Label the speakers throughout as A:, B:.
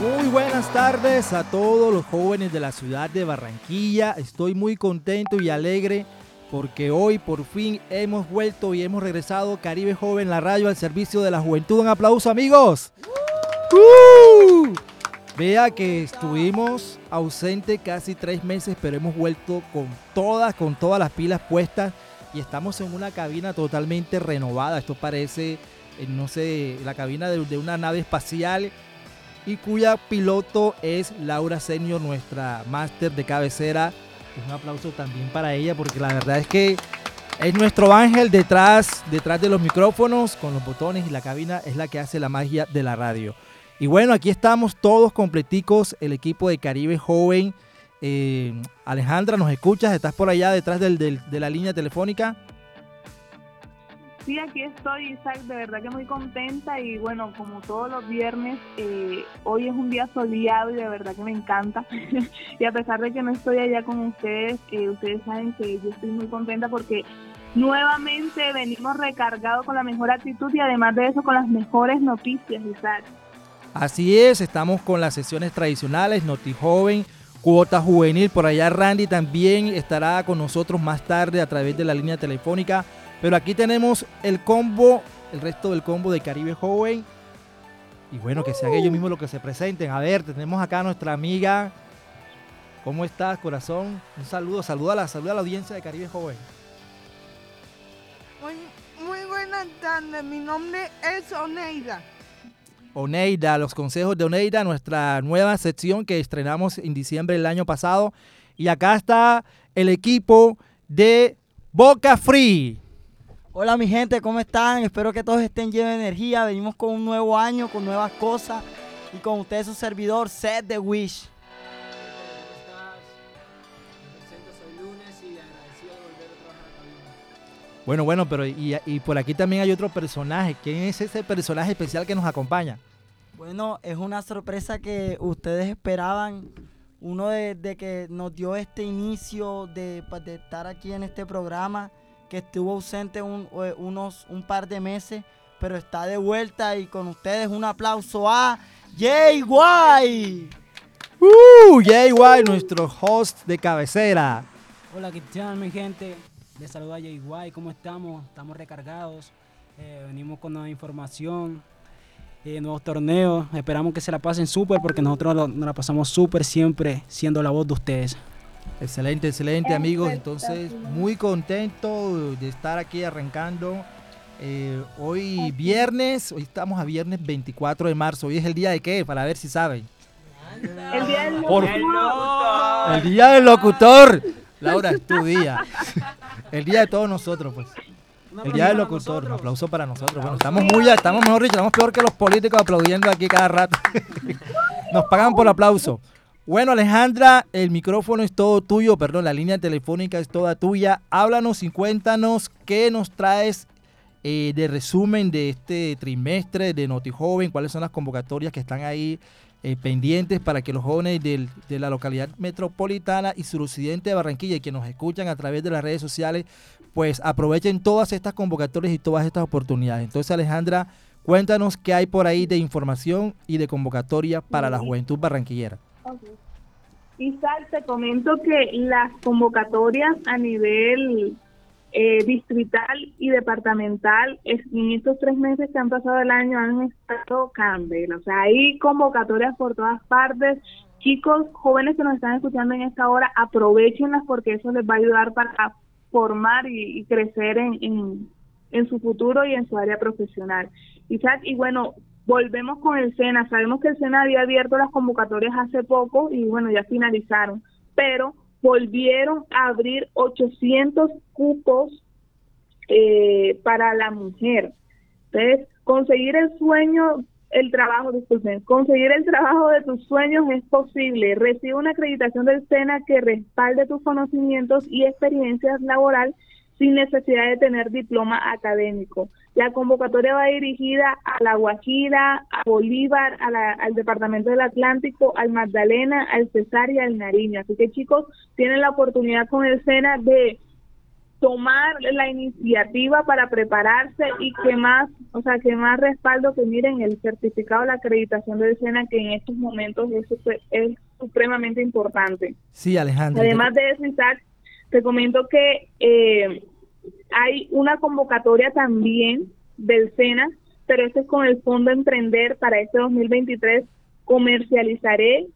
A: Muy buenas tardes a todos los jóvenes de la ciudad de Barranquilla. Estoy muy contento y alegre porque hoy por fin hemos vuelto y hemos regresado Caribe Joven, la radio al servicio de la juventud. Un aplauso amigos. ¡Uh! Vea que estuvimos ausentes casi tres meses, pero hemos vuelto con todas, con todas las pilas puestas y estamos en una cabina totalmente renovada. Esto parece, eh, no sé, la cabina de, una nave espacial y cuya piloto es Laura Senior, nuestra máster de cabecera. Un aplauso también para ella porque la verdad es que es nuestro ángel detrás, detrás de los micrófonos, con los botones y la cabina es la que hace la magia de la radio. Y bueno, aquí estamos todos completicos, el equipo de Caribe Joven. Eh, Alejandra, ¿nos escuchas? ¿Estás por allá detrás del, del, de la línea telefónica?
B: Sí, aquí estoy, Isaac, de verdad que muy contenta y bueno, como todos los viernes, eh, hoy es un día soleado y de verdad que me encanta. y a pesar de que no estoy allá con ustedes, eh, ustedes saben que yo estoy muy contenta porque nuevamente venimos recargados con la mejor actitud y además de eso con las mejores noticias, Isaac.
A: Así es, estamos con las sesiones tradicionales, Noti Joven, Cuota Juvenil, por allá Randy también estará con nosotros más tarde a través de la línea telefónica pero aquí tenemos el combo, el resto del combo de Caribe Joven. Y bueno, que sean ellos mismos los que se presenten. A ver, tenemos acá a nuestra amiga. ¿Cómo estás, corazón? Un saludo, saluda a la, saluda a la audiencia de Caribe Joven.
C: Muy, muy buenas tardes, mi nombre es Oneida.
A: Oneida, los consejos de Oneida, nuestra nueva sección que estrenamos en diciembre del año pasado. Y acá está el equipo de Boca Free.
D: Hola mi gente, ¿cómo están? Espero que todos estén llenos de energía. Venimos con un nuevo año, con nuevas cosas. Y con ustedes su servidor, Seth The Wish.
A: Bueno, bueno, pero y, y, por aquí también hay otro personaje. ¿Quién es ese personaje especial que nos acompaña?
D: Bueno, es una sorpresa que ustedes esperaban. Uno de, de que nos dio este inicio de, pues, de estar aquí en este programa que estuvo ausente un, unos, un par de meses, pero está de vuelta y con ustedes un aplauso a JY.
A: Uh, JY, nuestro host de cabecera.
E: Hola, ¿qué tal mi gente? Les saluda JY, ¿cómo estamos? Estamos recargados, eh, venimos con nueva información, eh, nuevos torneos, esperamos que se la pasen súper porque nosotros nos la pasamos súper siempre siendo la voz de ustedes.
A: Excelente, excelente amigos. Entonces, muy contento de estar aquí arrancando. Eh, hoy viernes, hoy estamos a viernes 24 de marzo. Hoy es el día de qué, para ver si saben.
B: El día del locutor.
A: El día del locutor. Laura, es tu día. El día de todos nosotros, pues. El día del locutor. Un aplauso para nosotros. Bueno, estamos muy, estamos mejor dicho, estamos peor que los políticos aplaudiendo aquí cada rato. Nos pagan por aplauso. Bueno, Alejandra, el micrófono es todo tuyo, perdón, la línea telefónica es toda tuya. Háblanos y cuéntanos qué nos traes eh, de resumen de este trimestre de NotiJoven, cuáles son las convocatorias que están ahí eh, pendientes para que los jóvenes del- de la localidad metropolitana y suroccidente de Barranquilla y que nos escuchan a través de las redes sociales, pues aprovechen todas estas convocatorias y todas estas oportunidades. Entonces, Alejandra, cuéntanos qué hay por ahí de información y de convocatoria para la juventud barranquillera.
B: Ok. Isaac, te comento que las convocatorias a nivel eh, distrital y departamental en estos tres meses que han pasado el año han estado candela. O sea, hay convocatorias por todas partes. Chicos, jóvenes que nos están escuchando en esta hora, aprovechenlas porque eso les va a ayudar para formar y, crecer en, en, en su futuro y en su área profesional. Isaac, y bueno, volvemos con el SENA. Sabemos que el SENA había abierto las convocatorias hace poco y bueno, ya finalizaron, pero volvieron a abrir 800 cupos eh, para la mujer. Entonces, conseguir el sueño, el trabajo, disculpen, conseguir el trabajo de tus sueños es posible. Recibe una acreditación del SENA que respalde tus conocimientos y experiencias laboral sin necesidad de tener diploma académico. La convocatoria va dirigida a La Guajira, a Bolívar, a la- al Departamento del Atlántico, al Magdalena, al Cesar y al Nariño. Así que chicos, tienen la oportunidad con el SENA de tomar la iniciativa para prepararse y que más, o sea, que más respaldo que miren el certificado, la acreditación del SENA, que en estos momentos es, es supremamente importante.
A: Sí, Alejandro.
B: Además de eso, Isaac, te comento que eh, hay una convocatoria también del SENA, pero este es con el Fondo Emprender para este 2023. Comercializaré,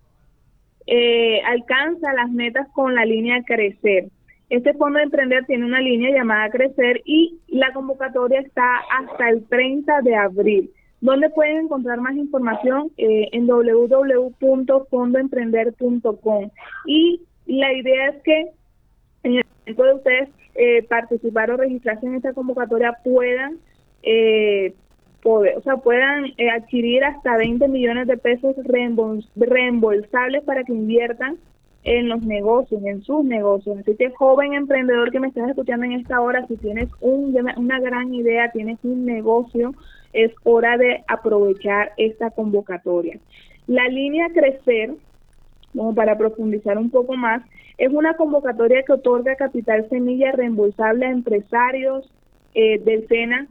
B: eh, alcanza las metas con la línea Crecer. Este Fondo Emprender tiene una línea llamada Crecer y la convocatoria está hasta el 30 de abril. ¿Dónde pueden encontrar más información? Eh, en www.fondoemprender.com. Y la idea es que en el momento de ustedes eh, participar o registrarse en esta convocatoria puedan eh, poder, o sea, puedan eh, adquirir hasta 20 millones de pesos reembolsables para que inviertan en los negocios, en sus negocios. Así que joven emprendedor que me estás escuchando en esta hora, si tienes un, una gran idea, tienes un negocio, es hora de aprovechar esta convocatoria. La línea Crecer, como para profundizar un poco más, es una convocatoria que otorga capital semilla reembolsable a empresarios eh, del SENA,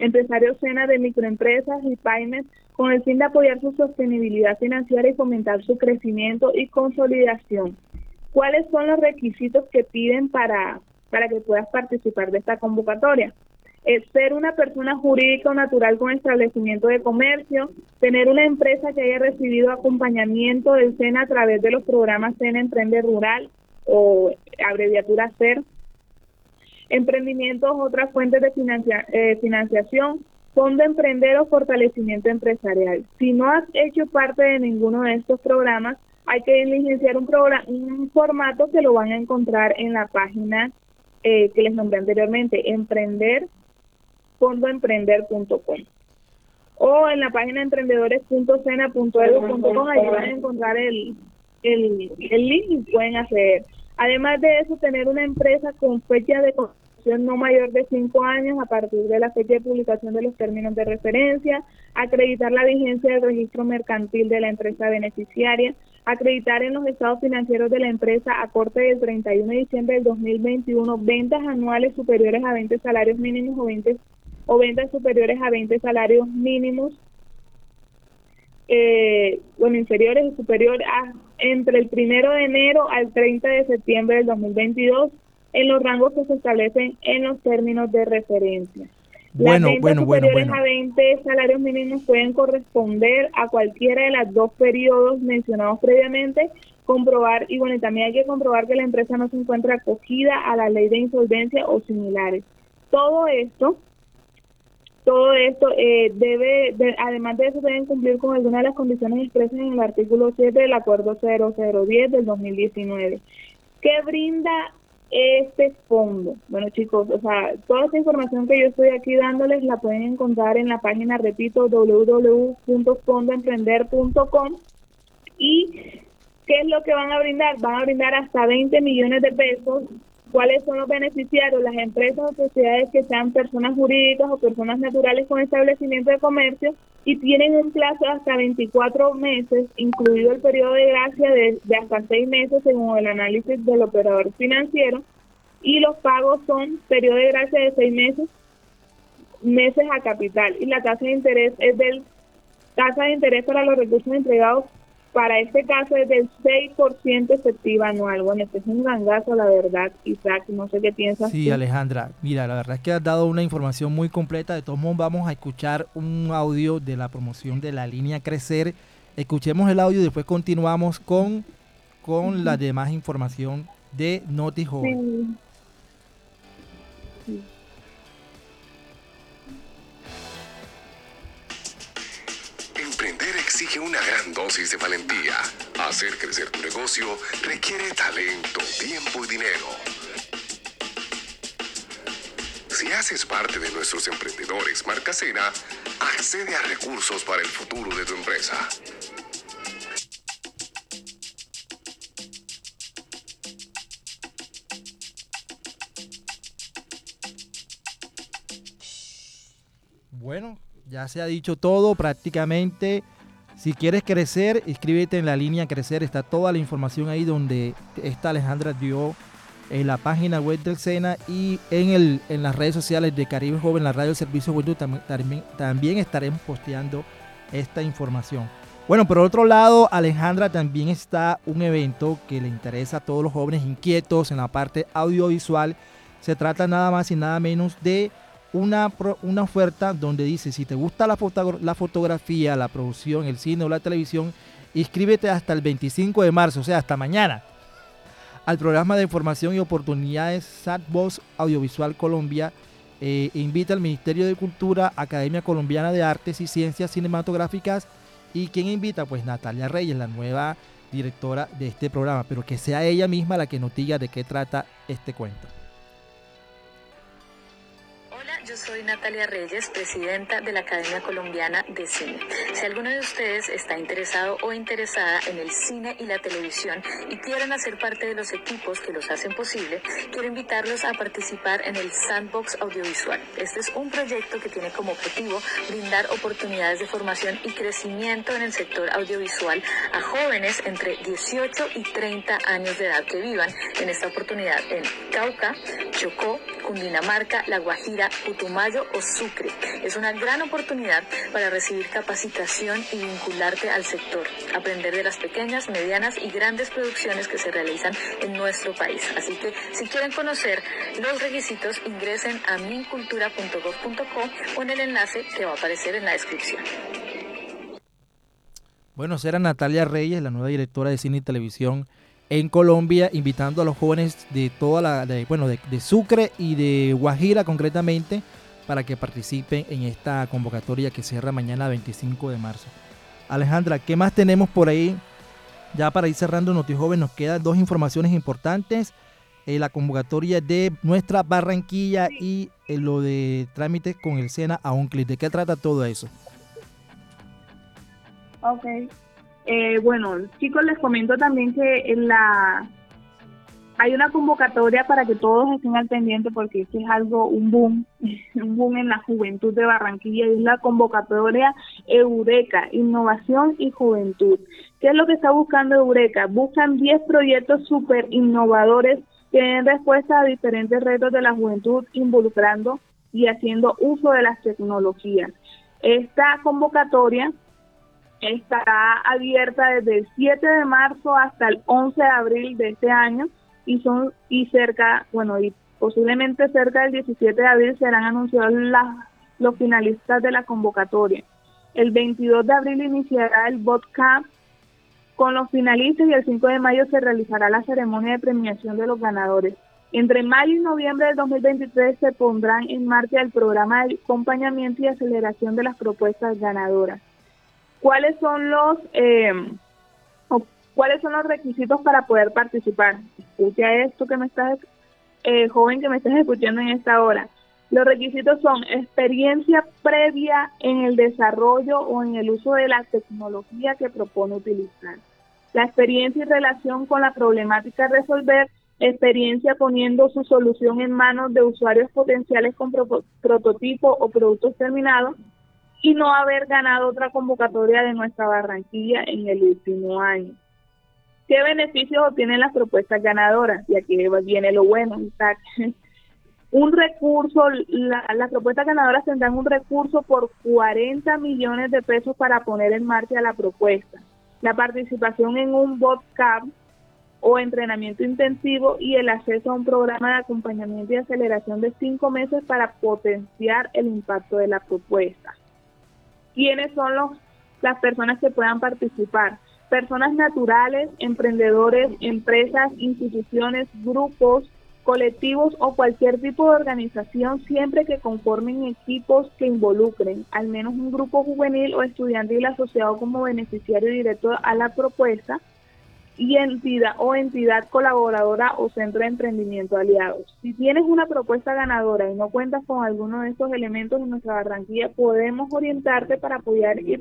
B: empresarios SENA de microempresas y pymes con el fin de apoyar su sostenibilidad financiera y fomentar su crecimiento y consolidación. ¿Cuáles son los requisitos que piden para, para que puedas participar de esta convocatoria? ser una persona jurídica o natural con establecimiento de comercio, tener una empresa que haya recibido acompañamiento del SENA a través de los programas SENA Emprende Rural o abreviatura SER, emprendimientos, otras fuentes de eh, financiación, fondo emprender o fortalecimiento empresarial. Si no has hecho parte de ninguno de estos programas, hay que licenciar un, programa, un formato que lo van a encontrar en la página eh, que les nombré anteriormente, emprender fondoemprender.com o en la página emprendedores.cena.edu.com ahí van a encontrar el, el, el link pueden acceder. Además de eso, tener una empresa con fecha de construcción no mayor de cinco años a partir de la fecha de publicación de los términos de referencia, acreditar la vigencia del registro mercantil de la empresa beneficiaria, acreditar en los estados financieros de la empresa a corte del 31 de diciembre del 2021 ventas anuales superiores a 20 salarios mínimos o 20 o ventas superiores a 20 salarios mínimos, eh, bueno, inferiores y superiores a entre el primero de enero al 30 de septiembre del 2022 en los rangos que se establecen en los términos de referencia.
A: Bueno,
B: Las
A: bueno, bueno,
B: superiores
A: bueno.
B: a 20 salarios mínimos pueden corresponder a cualquiera de los dos periodos mencionados previamente, comprobar, y bueno, también hay que comprobar que la empresa no se encuentra acogida a la ley de insolvencia o similares. Todo esto todo esto eh, debe, además de eso, deben cumplir con algunas de las condiciones expresas en el artículo 7 del Acuerdo 0010 del 2019. ¿Qué brinda este fondo? Bueno, chicos, o sea, toda esta información que yo estoy aquí dándoles la pueden encontrar en la página, repito, www.fondoemprender.com y ¿qué es lo que van a brindar? Van a brindar hasta 20 millones de pesos ¿Cuáles son los beneficiarios? Las empresas o sociedades que sean personas jurídicas o personas naturales con establecimiento de comercio y tienen un plazo de hasta 24 meses, incluido el periodo de gracia de, hasta 6 meses según el análisis del operador financiero. Y los pagos son periodo de gracia de 6 meses, meses a capital. Y la tasa de interés es del tasa de interés para los recursos entregados para este caso es del 6% efectiva anual. Bueno, este es un gangazo, la verdad, Isaac. No sé qué piensas.
A: Sí, Alejandra. Mira, la verdad es que has dado una información muy completa. De todos modos, vamos a escuchar un audio de la promoción de la línea Crecer. Escuchemos el audio y después continuamos con, con la demás información de Noti Joven.
B: Sí.
F: Una gran dosis de valentía. Hacer crecer tu negocio requiere talento, tiempo y dinero. Si haces parte de nuestros emprendedores Marca Cena, accede a recursos para el futuro de tu empresa.
A: Bueno, ya se ha dicho todo prácticamente. Si quieres crecer, inscríbete en la línea Crecer. Está toda la información ahí donde esta Alejandra dio en la página web del SENA y en, el, en las redes sociales de Caribe Joven, la radio del Servicio Juventud, también estaremos posteando esta información. Bueno, por otro lado, Alejandra, también está un evento que le interesa a todos los jóvenes inquietos en la parte audiovisual. Se trata nada más y nada menos de una, una oferta donde dice, si te gusta la, la fotografía, la producción, el cine o la televisión, inscríbete hasta el 25 de marzo, o sea, hasta mañana al programa de información y oportunidades SATVOS Audiovisual Colombia. Eh, invita al Ministerio de Cultura, Academia Colombiana de Artes y Ciencias Cinematográficas. ¿Y quién invita? Pues Natalia Reyes, la nueva directora de este programa, pero que sea ella misma la que nos diga de qué trata este cuento.
G: Yo soy Natalia Reyes, presidenta de la Academia Colombiana de Cine. Si alguno de ustedes está interesado o interesada en el cine y la televisión y quieren hacer parte de los equipos que los hacen posible, quiero invitarlos a participar en el Sandbox Audiovisual. Este es un proyecto que tiene como objetivo brindar oportunidades de formación y crecimiento en el sector audiovisual a jóvenes entre 18 y 30 años de edad que vivan en esta oportunidad en Cauca, Chocó, Cundinamarca, La Guajira, Putumayo o Sucre. Es una gran oportunidad para recibir capacitación y vincularte al sector, aprender de las pequeñas, medianas y grandes producciones que se realizan en nuestro país. Así que si quieren conocer los requisitos, ingresen a mincultura.gov.co o en el enlace que va a aparecer en la descripción.
A: Bueno, será Natalia Reyes, la nueva directora de cine y televisión en Colombia, invitando a los jóvenes de toda la, bueno, de, Sucre y de Guajira concretamente, para que participen en esta convocatoria que cierra mañana 25 de marzo. Alejandra, ¿qué más tenemos por ahí? Ya para ir cerrando Joven nos quedan dos informaciones importantes. Eh, la convocatoria de nuestra Barranquilla y eh, lo de trámites con el SENA a un clic. ¿De qué trata todo eso?
B: Ok, eh, bueno, chicos, les comento también que en la hay una convocatoria para que todos estén al pendiente porque este es algo, un boom, un boom en la juventud de Barranquilla y es la convocatoria Eureka, Innovación y Juventud. ¿Qué es lo que está buscando Eureka? Buscan 10 proyectos súper innovadores que den respuesta a diferentes retos de la juventud involucrando y haciendo uso de las tecnologías. Esta convocatoria estará abierta desde el 7 de marzo hasta el 11 de abril de este año y son y cerca, bueno, y posiblemente cerca del 17 de abril serán anunciados los finalistas de la convocatoria. El 22 de abril iniciará el BotCamp con los finalistas y el 5 de mayo se realizará la ceremonia de premiación de los ganadores. Entre mayo y noviembre del 2023 se pondrán en marcha el programa de acompañamiento y aceleración de las propuestas ganadoras. ¿Cuáles son los eh, cuáles son los requisitos para poder participar? Escucha esto que me estás, eh, joven que me estás escuchando en esta hora. Los requisitos son experiencia previa en el desarrollo o en el uso de la tecnología que propone utilizar. La experiencia y relación con la problemática a resolver, experiencia poniendo su solución en manos de usuarios potenciales con prototipo o productos terminados, y no haber ganado otra convocatoria de nuestra Barranquilla en el último año. ¿Qué beneficios obtienen las propuestas ganadoras? Y aquí viene lo bueno. Un recurso, las propuestas ganadoras tendrán un recurso por 40 millones de pesos para poner en marcha la propuesta. La participación en un botcamp o entrenamiento intensivo y el acceso a un programa de acompañamiento y aceleración de cinco meses para potenciar el impacto de la propuesta quiénes son los, las personas que puedan participar. Personas naturales, emprendedores, empresas, instituciones, grupos, colectivos o cualquier tipo de organización siempre que conformen equipos que involucren al menos un grupo juvenil o estudiantil asociado como beneficiario directo a la propuesta y entidad o entidad colaboradora o centro de emprendimiento aliados. Si tienes una propuesta ganadora y no cuentas con alguno de estos elementos en nuestra Barranquilla, podemos orientarte para apoyar y,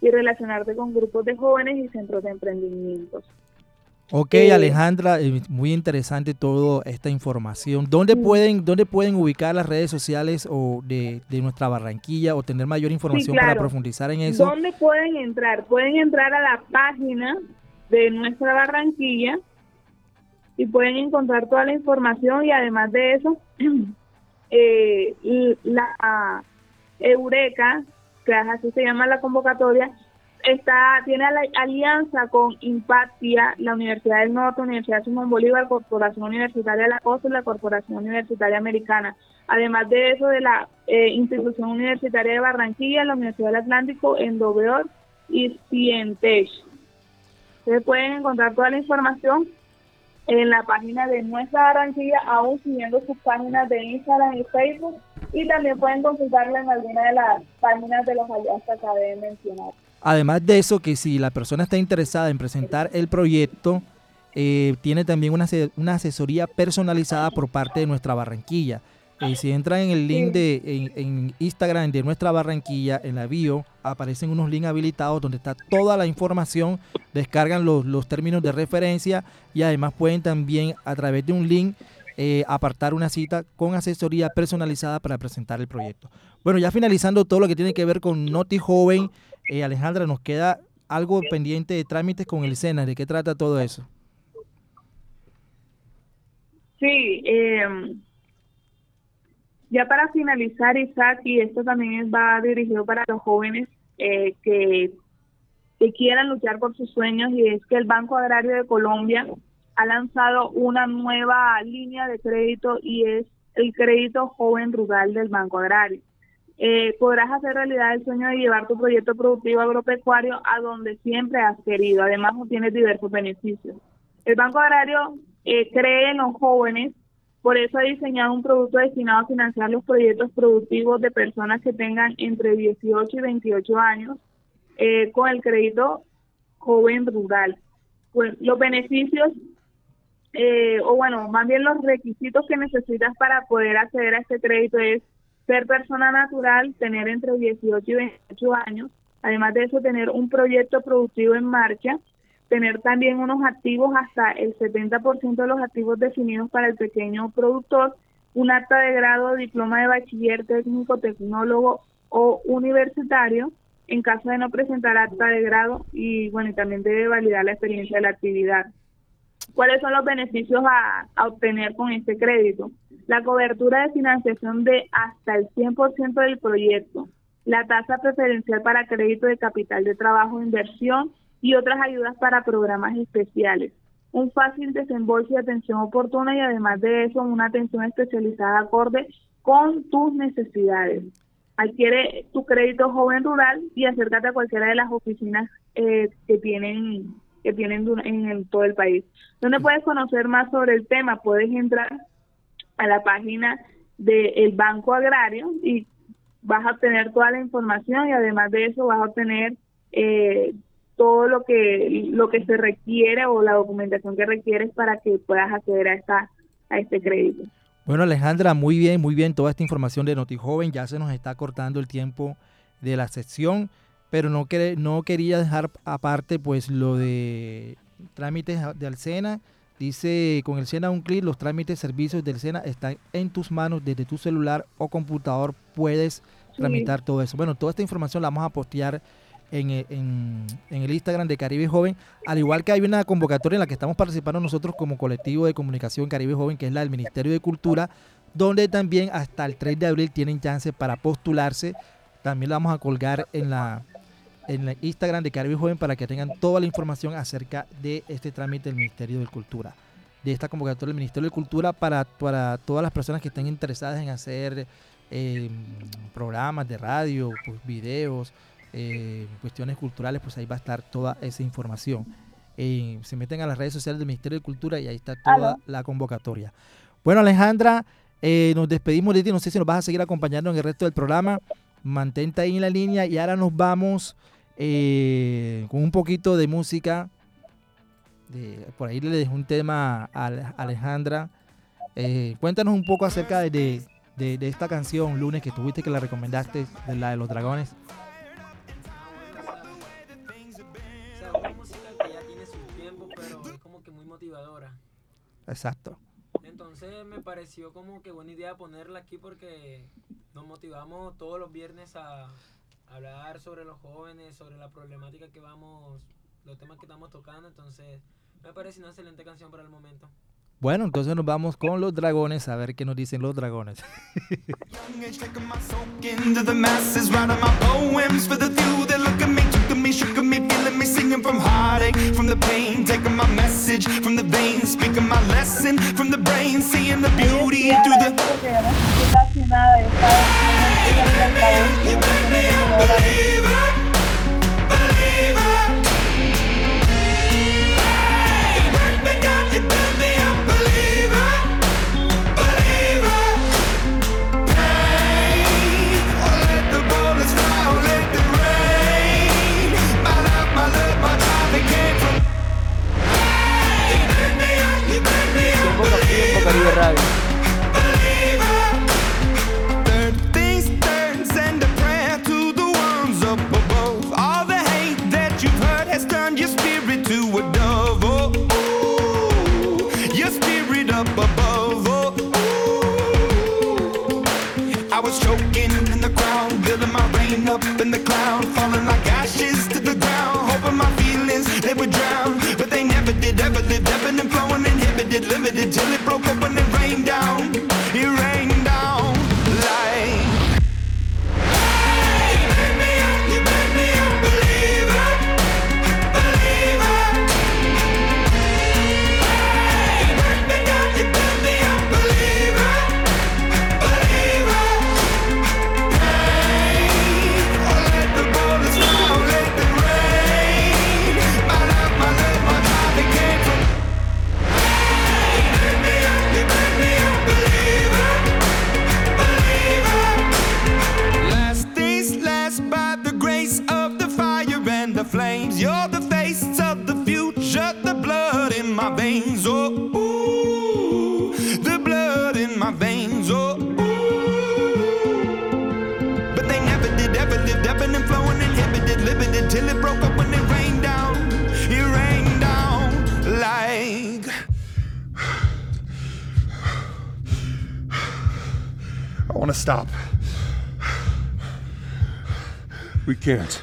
B: y relacionarte con grupos de jóvenes y centros de emprendimientos.
A: Ok, eh, Alejandra, eh, muy interesante toda esta información. ¿Dónde pueden, dónde pueden ubicar las redes sociales o de, nuestra Barranquilla o tener mayor información para profundizar en eso?
B: ¿Dónde pueden entrar? Pueden entrar a la página de nuestra Barranquilla y pueden encontrar toda la información y además de eso, eh, la Eureka, que así se llama la convocatoria, está tiene la alianza con Impactia, la Universidad del Norte, Universidad Simón Bolívar, Corporación Universitaria de la Costa y la Corporación Universitaria Americana. Además de eso, de la eh, Institución Universitaria de Barranquilla, la Universidad del Atlántico, Endoveor y Cientech. Ustedes pueden encontrar toda la información en la página de Nuestra Barranquilla, aún siguiendo sus páginas de Instagram y Facebook, y también pueden consultarla en alguna de las páginas de los aliados que acabé de mencionar.
A: Además de eso, que si la persona está interesada en presentar el proyecto, eh, tiene también una, una, asesoría personalizada por parte de nuestra Barranquilla. Eh, si entran en el link de en, Instagram de nuestra Barranquilla, en la bio, aparecen unos links habilitados donde está toda la información, descargan los, los términos de referencia y además pueden también a través de un link eh, apartar una cita con asesoría personalizada para presentar el proyecto. Bueno, ya finalizando todo lo que tiene que ver con Noti Joven, eh, Alejandra, nos queda algo pendiente de trámites con el SENA. ¿De qué trata todo eso?
B: Sí, eh, ya para finalizar, Isaac, y esto también va dirigido para los jóvenes eh, que, quieran luchar por sus sueños, y es que el Banco Agrario de Colombia ha lanzado una nueva línea de crédito y es el crédito joven rural del Banco Agrario eh, podrás hacer realidad el sueño de llevar tu proyecto productivo agropecuario a donde siempre has querido. Además, tienes diversos beneficios. El Banco Agrario eh, cree en los jóvenes, por eso ha diseñado un producto destinado a financiar los proyectos productivos de personas que tengan entre 18 y 28 años eh, con el crédito joven rural. Pues los beneficios, eh, o bueno, más bien los requisitos que necesitas para poder acceder a este crédito es ser persona natural, tener entre 18 y 28 años, además de eso tener un proyecto productivo en marcha, tener también unos activos hasta el 70% de los activos definidos para el pequeño productor, un acta de grado, diploma de bachiller técnico, tecnólogo o universitario, en caso de no presentar acta de grado y bueno, y también debe validar la experiencia de la actividad. ¿Cuáles son los beneficios a, a obtener con este crédito? la cobertura de financiación de hasta el 100% del proyecto, la tasa preferencial para crédito de capital de trabajo e inversión y otras ayudas para programas especiales, un fácil desembolso y atención oportuna y además de eso una atención especializada acorde con tus necesidades. Adquiere tu crédito joven rural y acércate a cualquiera de las oficinas eh, que tienen que tienen en todo el país. Donde puedes conocer más sobre el tema, puedes entrar a la página del Banco Agrario y vas a obtener toda la información y además de eso vas a obtener eh, todo lo que lo que se requiere o la documentación que requieres para que puedas acceder a esta a este crédito.
A: Bueno, Alejandra, muy bien, muy bien toda esta información de NotiJoven. Ya se nos está cortando el tiempo de la sección, pero no, no quería dejar aparte pues lo de trámites de Alcena Dice, con el SENA un clic, los trámites, servicios del SENA están en tus manos desde tu celular o computador. Puedes tramitar todo eso. Bueno, toda esta información la vamos a postear eh, en, el Instagram de Caribe Joven. Al igual que hay una convocatoria en la que estamos participando nosotros como colectivo de comunicación Caribe Joven, que es la del Ministerio de Cultura, donde también hasta el 3 de abril tienen chance para postularse. También la vamos a colgar en la en el Instagram de Caribe Joven para que tengan toda la información acerca de este trámite del Ministerio de Cultura, de esta convocatoria del Ministerio de Cultura para, para todas las personas que estén interesadas en hacer eh, programas de radio, pues, videos, eh, cuestiones culturales, pues ahí va a estar toda esa información. Eh, se meten a las redes sociales del Ministerio de Cultura y ahí está toda la convocatoria. Bueno, Alejandra, nos despedimos de ti. No sé si nos vas a seguir acompañando en el resto del programa. Mantente ahí en la línea y ahora nos vamos eh, con un poquito de música. por ahí le dejo un tema a Alejandra. Eh, cuéntanos un poco acerca de, esta canción, Lunes, que tuviste que la recomendaste, de la de los dragones. Exacto.
H: Entonces me pareció como que buena idea ponerla aquí porque nos motivamos todos los viernes a, hablar sobre los jóvenes, sobre la problemática que vamos, los temas que estamos tocando, entonces me parece una excelente canción para el momento.
A: Bueno, entonces nos vamos con los dragones a ver qué nos dicen los dragones.
I: Was choking in the crowd, building my rain up in the cloud, falling
J: stop. We can't.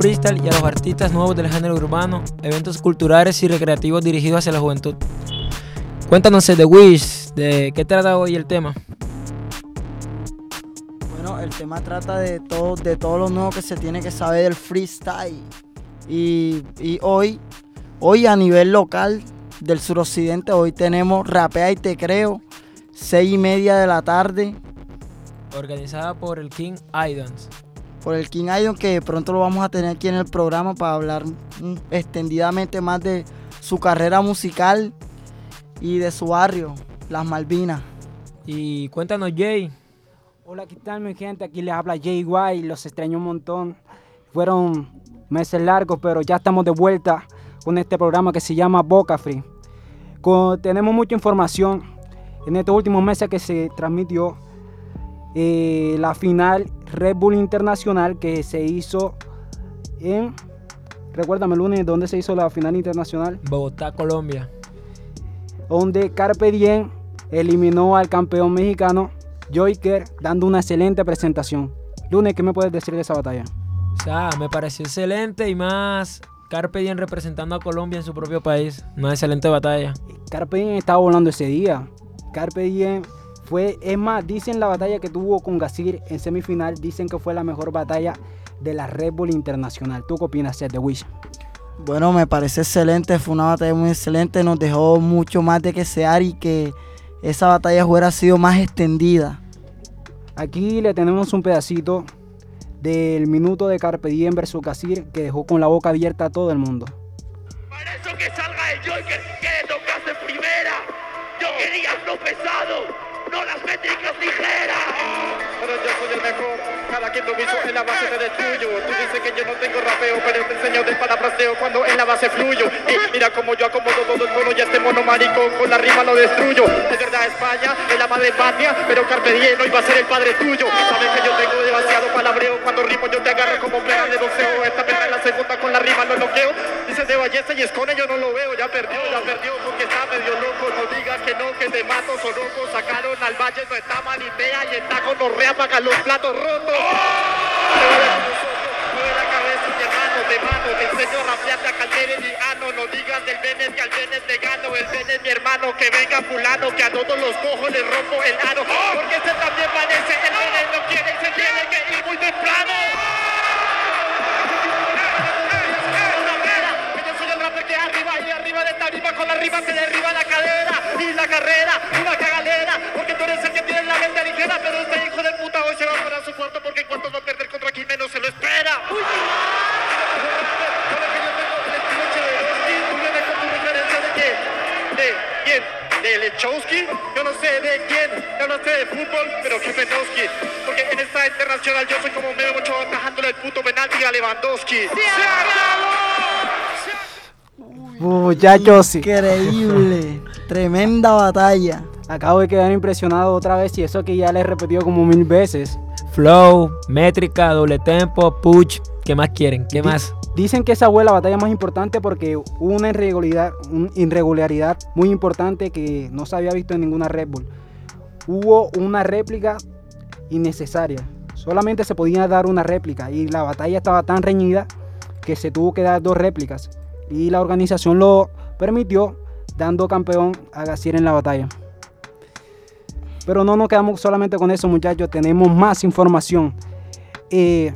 H: Freestyle y a los artistas nuevos del género urbano, eventos culturales y recreativos dirigidos hacia la juventud. Cuéntanos de Wish, de qué trata hoy el tema.
D: Bueno, el tema trata de todo, de todo lo nuevo que se tiene que saber del freestyle. Y, y hoy, hoy a nivel local del suroccidente, hoy tenemos Rapea y Te Creo, seis y media de la tarde,
H: Organizada por el King Idons.
D: Por el King Idol, que pronto lo vamos a tener aquí en el programa para hablar mm, extendidamente más de su carrera musical y de su barrio, Las Malvinas.
H: Y cuéntanos Jay,
E: Hola, ¿qué tal mi gente? Aquí les habla Jay White, los extraño un montón. Fueron meses largos, pero ya estamos de vuelta con este programa que se llama Boca Free. Con- tenemos mucha información en estos últimos meses que se transmitió eh, la final Red Bull Internacional que se hizo en... Recuérdame, lunes, ¿dónde se hizo la final internacional?
H: Bogotá, Colombia.
E: donde Carpe Diem eliminó al campeón mexicano Joyker dando una excelente presentación. Lunes, ¿qué me puedes decir de esa batalla?
H: O sea, me pareció excelente y más Carpe Diem representando a Colombia en su propio país. Una excelente batalla.
E: Carpe Diem estaba volando ese día. Carpe Diem fue, es más, dicen la batalla que tuvo con Gasir en semifinal, dicen que fue la mejor batalla de la Red Bull Internacional. ¿Tú qué opinas, Seth de Wish?
D: Bueno, me parece excelente, fue una batalla muy excelente, nos dejó mucho más de que desear y que esa batalla hubiera sido más extendida.
E: Aquí le tenemos un pedacito del minuto de Carpe Diem versus Casir que dejó con la boca abierta a todo el mundo.
K: eso que salga el Joker,
L: en la base te destruyo. Tú dices que yo no tengo rapeo, pero te enseño de parafraseo cuando en la base fluyo. Y mira como yo acomodo todo el mono y este mono marico con la rima lo destruyo. Es verdad España, es la madre patria, pero Carpe Diem no iba a ser el padre tuyo. Sabes que yo tengo demasiado palabreo, cuando rimo yo te agarro como plena de boxeo. Esta vez en la segunda con la rima lo noqueo. Dice de ballesta y escone yo no lo veo, ya perdió, ya perdió porque está medio loco. No digas que no, que te mato, soroco. Sacaron al valle, no está manitea y está con los paga los platos rotos. Mueve la cabeza mi hermano, de mano, te enseño a rapearte a Calderes y Ano, no digas del Benes que al Benes gano, el Benes mi hermano, que venga fulano, que a todos los cojo le rompo el aro, porque ese también parece, el Benes no quiere y se tiene que ir muy temprano. Una porque tú eres el que tiene la mente ligera, pero este hijo de puta se va para su cuarto porque en cuanto va a perder contra quien menos se lo espera. Uy. Tú vienes con tu referencia de quién, de quién, de Lechowski, yo no sé de quién, yo no sé de fútbol, pero que Penowski, porque en esta internacional yo soy como Memo Ochoa atajándole el puto penalti a Lewandowski. ¡Se acabó!
E: Muchachos,
D: Increíble, tremenda batalla.
E: Acabo de quedar impresionado otra vez y eso que ya le he repetido como mil veces.
H: Flow, métrica, doble tempo, push. ¿Qué más quieren? ¿Qué más?
E: Dicen que esa fue la batalla más importante porque hubo una irregularidad, una irregularidad muy importante que no se había visto en ninguna Red Bull. Hubo una réplica innecesaria. Solamente se podía dar una réplica y la batalla estaba tan reñida que se tuvo que dar dos réplicas. Y la organización lo permitió dando campeón a Gassier en la batalla. Pero no nos quedamos solamente con eso muchachos, tenemos más información. Eh,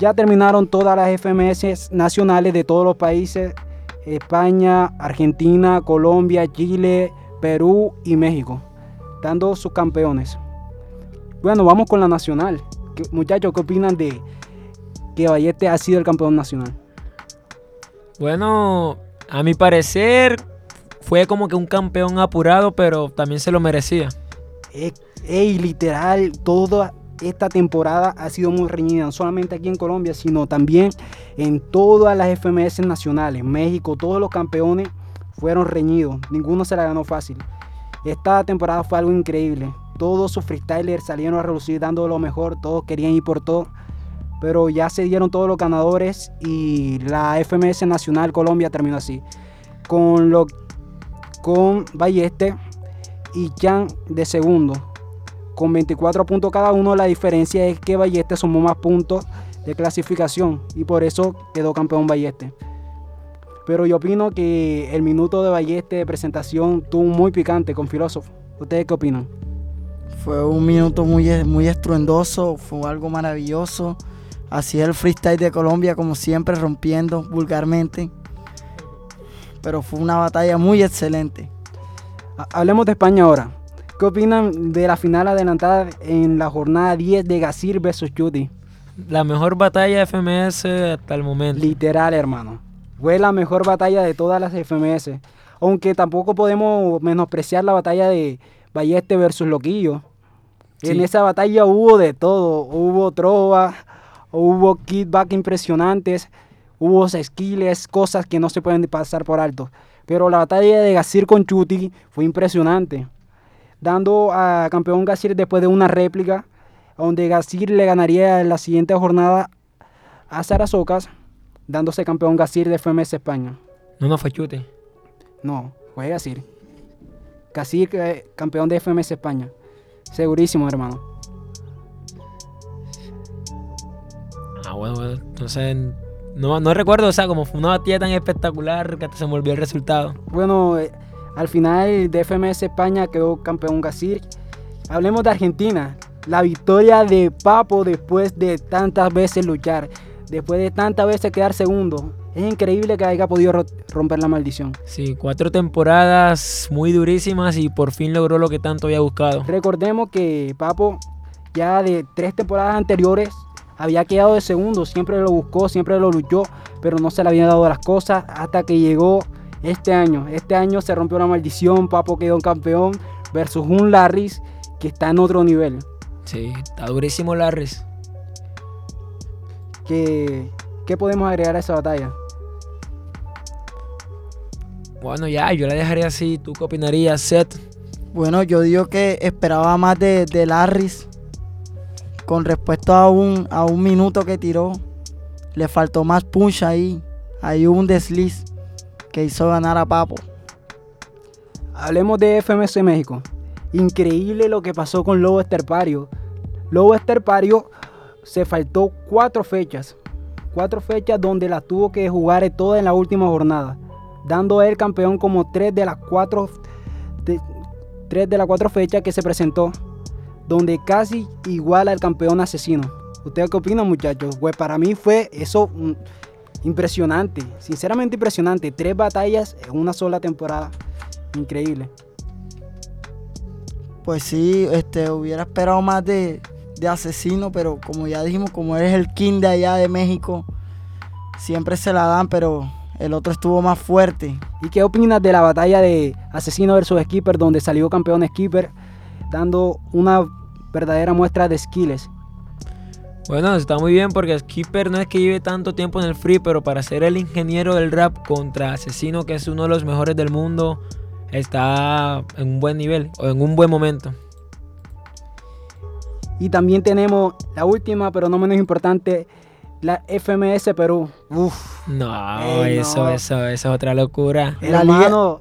E: ya terminaron todas las FMS nacionales de todos los países, España, Argentina, Colombia, Chile, Perú y México, dando sus campeones. Bueno, vamos con la nacional. ¿Qué- Muchachos, ¿qué opinan de que Balleste ha sido el campeón nacional?
H: Bueno, a mi parecer fue como que un campeón apurado, pero también se lo merecía.
E: Eh, Ey, literal, toda esta temporada ha sido muy reñida, no solamente aquí en Colombia, sino también en todas las FMS nacionales. México, todos los campeones fueron reñidos, ninguno se la ganó fácil. Esta temporada fue algo increíble. Todos sus freestylers salieron a relucir dando lo mejor, todos querían ir por todo. Pero ya se dieron todos los ganadores y la FMS Nacional Colombia terminó así. Con, lo, con Balleste y Chan de segundo. Con 24 puntos cada uno, la diferencia es que Balleste sumó más puntos de clasificación y por eso quedó campeón Balleste. Pero yo opino que el minuto de Balleste de presentación tuvo muy picante con Filósofo. ¿Ustedes qué opinan?
D: Fue un minuto muy, muy estruendoso, fue algo maravilloso. Así el freestyle de Colombia, como siempre, rompiendo vulgarmente. Pero fue una batalla muy excelente.
E: Ha- Hablemos de España ahora. ¿Qué opinan de la final adelantada en la jornada 10 de Gasir versus Judy?
H: La mejor batalla de FMS hasta el momento.
E: Literal, hermano. Fue la mejor batalla de todas las FMS. Aunque tampoco podemos menospreciar la batalla de Balleste versus Loquillo. En
H: Sí.
E: esa batalla hubo de todo. Hubo trova, hubo kickback impresionantes, hubo skills, cosas que no se pueden pasar por alto. Pero la batalla de Gasir con Chuti fue impresionante. Dando a campeón Gasir después de una réplica, donde Gasir le ganaría en la siguiente jornada a Sarasocas, dándose campeón Gasir de FMS España.
H: No, no fue chute.
E: No, fue Gasir. Gasir, eh, campeón de FMS España. Segurísimo, hermano.
H: Ah, bueno, bueno. Entonces, no, no recuerdo, o sea, como fue una batalla tan espectacular que hasta se me olvidó el resultado.
E: Bueno, eh, al final de FMS España quedó campeón Gasir. Hablemos de Argentina. La victoria de Papo después de tantas veces luchar. Después de tantas veces quedar segundo. Es increíble que haya podido ro- romper la maldición.
H: Sí, cuatro temporadas muy durísimas y por fin logró lo que tanto había buscado.
E: Recordemos que Papo ya de tres temporadas anteriores había quedado de segundo, siempre lo buscó, siempre lo luchó, pero no se le habían dado las cosas hasta que llegó este año. Este año se rompió la maldición, Papo quedó campeón versus un Larris que está en otro nivel.
H: Sí, está durísimo Larris.
E: ¿Qué, qué podemos agregar a esa batalla?
H: Bueno, ya, yo la dejaría así. ¿Tú qué opinarías, Seth?
D: Bueno, yo digo que esperaba más de, de Larris. Con respecto a un, a un minuto que tiró, le faltó más punch ahí. Ahí hubo un desliz que hizo ganar a Papo.
E: Hablemos de FMS México. Increíble lo que pasó con Lobo Esterpario. Lobo Esterpario se faltó cuatro fechas. Cuatro fechas donde las tuvo que jugar todas en la última jornada. Dando él campeón como tres de las cuatro, tres de las cuatro fechas que se presentó. Donde casi iguala al campeón asesino. ¿Ustedes qué opinan muchachos? Pues para mí fue eso mm, impresionante. Sinceramente impresionante. Tres batallas en una sola temporada. Increíble.
D: Pues sí, este, hubiera esperado más de, de asesino, pero como ya dijimos, como eres el king de allá de México, siempre se la dan, pero el otro estuvo más fuerte.
E: ¿Y qué opinas de la batalla de Asesino versus Skipper, donde salió campeón Skipper, dando una verdadera muestra de skills?
H: Bueno, está muy bien porque Skipper no es que lleve tanto tiempo en el free, pero para ser el ingeniero del rap contra Asesino, que es uno de los mejores del mundo, está en un buen nivel o en un buen momento.
E: Y también tenemos la última, pero no menos importante, la FMS Perú. Uf,
H: No,
E: Ey, no.
H: eso, eso, eso es otra locura.
E: Hermano.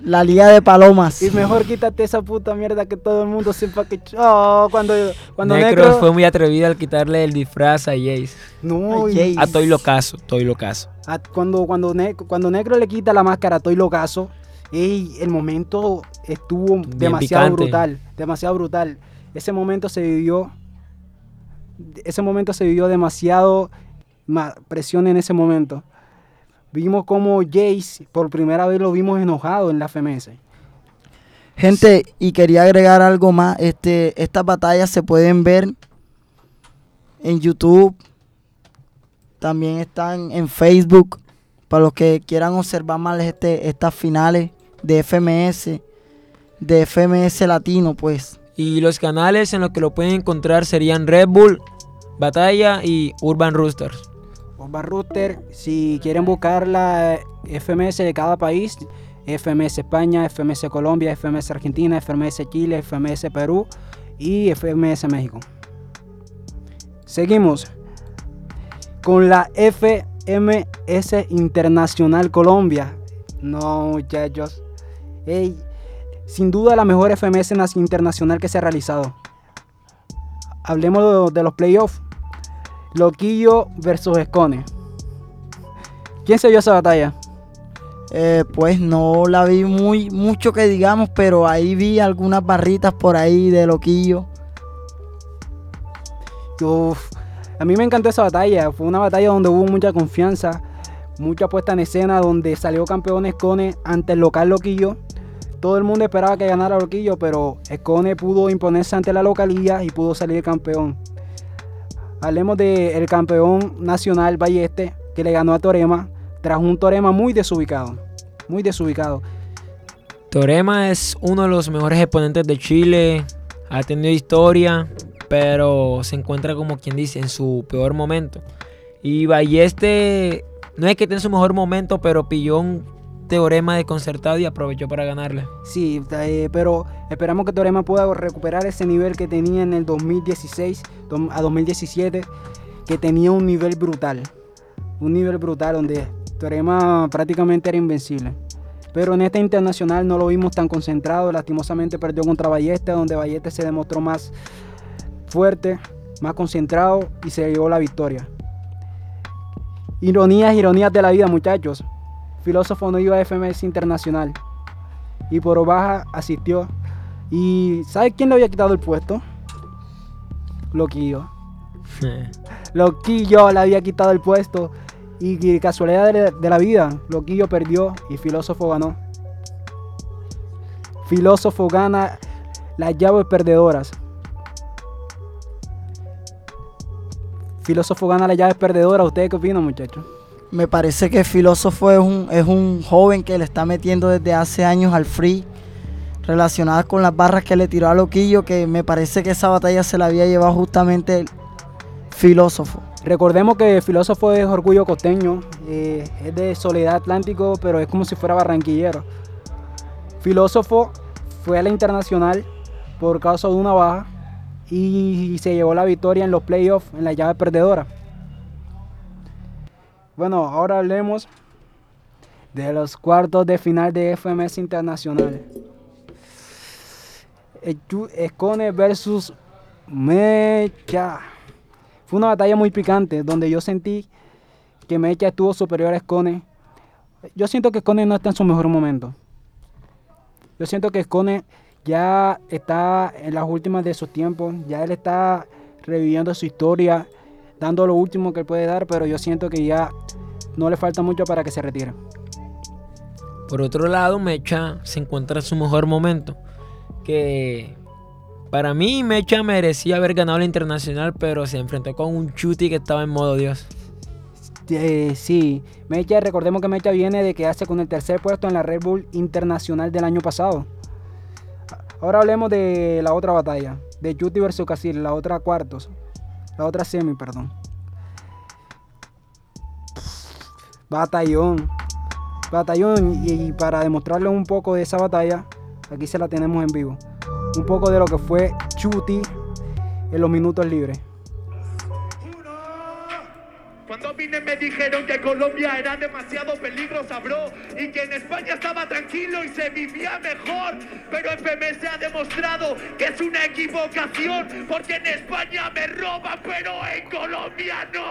D: La Liga de Palomas.
E: Y mejor quítate esa puta mierda que todo el mundo sepa que... Oh, cuando, cuando
H: Necro,
E: Necro...
H: fue muy atrevido al quitarle el disfraz a Jace.
E: No, y-
D: Jace.
H: A Toy Locazo, Toy Locazo.
E: a- cuando, cuando, Ne- cuando Necro le quita la máscara a Toy Locazo, ey, el momento estuvo demasiado
H: picante.
E: brutal, demasiado brutal. Ese momento se vivió, ese momento se vivió demasiado ma- presión en ese momento. Vimos como Jace por primera vez lo vimos enojado en la FMS.
D: Gente, y quería agregar algo más. Este, estas batallas se pueden ver en YouTube. También están en Facebook. Para los que quieran observar más este, estas finales de FMS. De FMS Latino, pues.
H: Y los canales en los que lo pueden encontrar serían Red Bull, Batalla y Urban Roosters.
E: Urban Rooster, si quieren buscar la FMS de cada país, FMS España, FMS Colombia, FMS Argentina, FMS Chile, FMS Perú y FMS México. Seguimos con la FMS Internacional Colombia. No, muchachos. Ey, sin duda la mejor FMS internacional que se ha realizado. Hablemos de los playoffs. Loquillo versus Escone. ¿Quién se vio esa batalla?
D: Eh, pues no la vi muy mucho que digamos, pero ahí vi algunas barritas por ahí de loquillo.
E: Uf, a mí me encantó esa batalla. Fue una batalla donde hubo mucha confianza, mucha puesta en escena, donde salió campeón Escone ante el local Loquillo. Todo el mundo esperaba que ganara Loquillo, pero Escone pudo imponerse ante la localía y pudo salir campeón. Hablemos del campeón nacional Balleste, que le ganó a Torema, tras un Torema muy desubicado. Muy desubicado.
H: Torema es uno de los mejores exponentes de Chile, ha tenido historia, pero se encuentra como quien dice en su peor momento. Y Balleste no es que esté en su mejor momento, pero pilló un teorema desconcertado y aprovechó para ganarle.
E: Sí, eh, pero esperamos que Torema pueda recuperar ese nivel que tenía en el 2016 dom- a 2017, que tenía un nivel brutal. Un nivel brutal donde Torema prácticamente era invencible. Pero en esta internacional no lo vimos tan concentrado, lastimosamente perdió contra Balleste, donde Balleste se demostró más fuerte, más concentrado y se llevó la victoria. Ironías, ironías de la vida, muchachos. Filósofo no iba a FMS Internacional y por baja asistió. ¿Y sabe quién le había quitado el puesto? Loquillo. Loquillo le había quitado el puesto. Y, y casualidad de, de la vida, Loquillo perdió y Filósofo ganó. Filósofo gana las llaves perdedoras. Filósofo gana las llaves perdedoras. ¿Ustedes qué opinan, muchachos?
D: Me parece que Filósofo es un, es un joven que le está metiendo desde hace años al free, relacionadas con las barras que le tiró a Loquillo, que me parece que esa batalla se la había llevado justamente el Filósofo.
E: Recordemos que Filósofo es orgullo costeño, eh, es de Soledad Atlántico, pero es como si fuera barranquillero. Filósofo fue a la internacional por causa de una baja y se llevó la victoria en los playoffs en la llave perdedora. Bueno, ahora hablemos de los cuartos de final de FMS Internacional. Escone versus Mecha. Fue una batalla muy picante donde yo sentí que Mecha estuvo superior a Escone. Yo siento que Escone no está en su mejor momento. Yo siento que Escone ya está en las últimas de sus tiempos. Ya él está reviviendo su historia, dando lo último que él puede dar, pero yo siento que ya no le falta mucho para que se retire.
H: Por otro lado, Mecha se encuentra en su mejor momento. Que para mí, Mecha merecía haber ganado la internacional, pero se enfrentó con un Chuti que estaba en modo Dios.
E: Eh, sí, Mecha, recordemos que Mecha viene de quedarse con el tercer puesto en la Red Bull Internacional del año pasado. Ahora hablemos de la otra batalla, de Juti versus Casil, la otra cuartos, la otra semi, perdón. Batallón, batallón, y, y para demostrarles un poco de esa batalla, aquí se la tenemos en vivo. Un poco de lo que fue Chuti en los minutos libres.
K: Cuando vine me dijeron que Colombia era demasiado peligrosa, bro, y que en España estaba tranquilo y se vivía mejor. Pero FMS ha demostrado que es una equivocación, porque en España me roban, pero en Colombia no.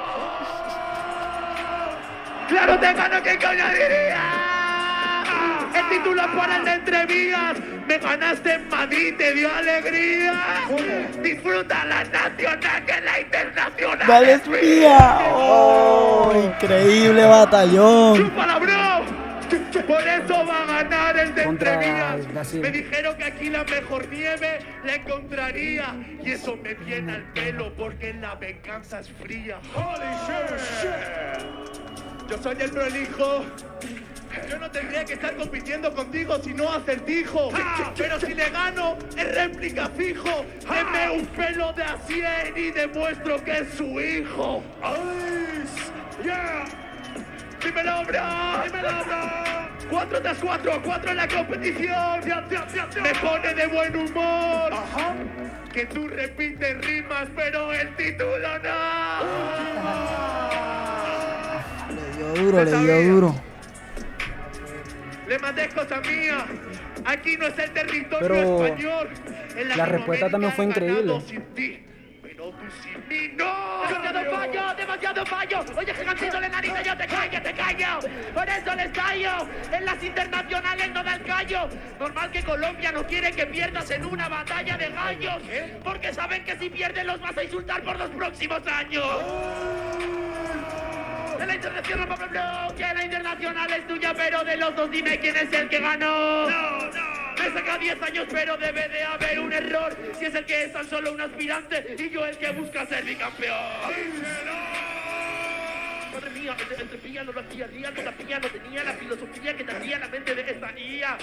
K: Claro te gano, ¿qué coño diría? El título para el de entrevías. Me ganaste en Madrid, te dio alegría. Disfruta la nacional que la internacional.
D: ¡Dale
K: es
D: mía! ¡Oh! Increíble batallón.
K: ¡Chúpala, bro! Por eso va a ganar el de
E: Contra
K: entrevías. Me dijeron que aquí la mejor nieve la encontraría. Y eso me viene al pelo porque la venganza es fría. Holy shit. Yo soy el prolijo. Yo no tendría que estar compitiendo contigo si no acertijo. Pero si le gano, es réplica fijo. Deme un pelo de a 100 y demuestro que es su hijo. Ice, yeah. Dímelo, bro, dímelo, bro. Cuatro tras cuatro, cuatro en la competición. Me pone de buen humor. Que tú repites rimas, pero el título no.
D: Le dio duro, le dio duro.
K: Le mandé cosa mía. Aquí no es el territorio
E: Pero
K: español. En
E: la respuesta también fue increíble.
K: sin ti. Pero tú sin mí no. Demasiado fallo, demasiado fallo. Oye, gigantito de nariz, yo te callo, te callo. Por eso les callo. En las internacionales no da el callo. Normal que Colombia no quiere que pierdas en una batalla de gallos. Porque saben que si pierdes los vas a insultar por los próximos años. De la internacional, Blanc, que la internacional es tuya, pero de los dos dime quién es el que ganó. No, no. Me saca 10 años, pero debe de haber un error. Si es el que es tan solo un aspirante y yo el que busca ser bicampeón. Madre mía, el, el Sevilla no lo hacía real, no la pilla, no tenía la filosofía que tenía la mente de esta IA.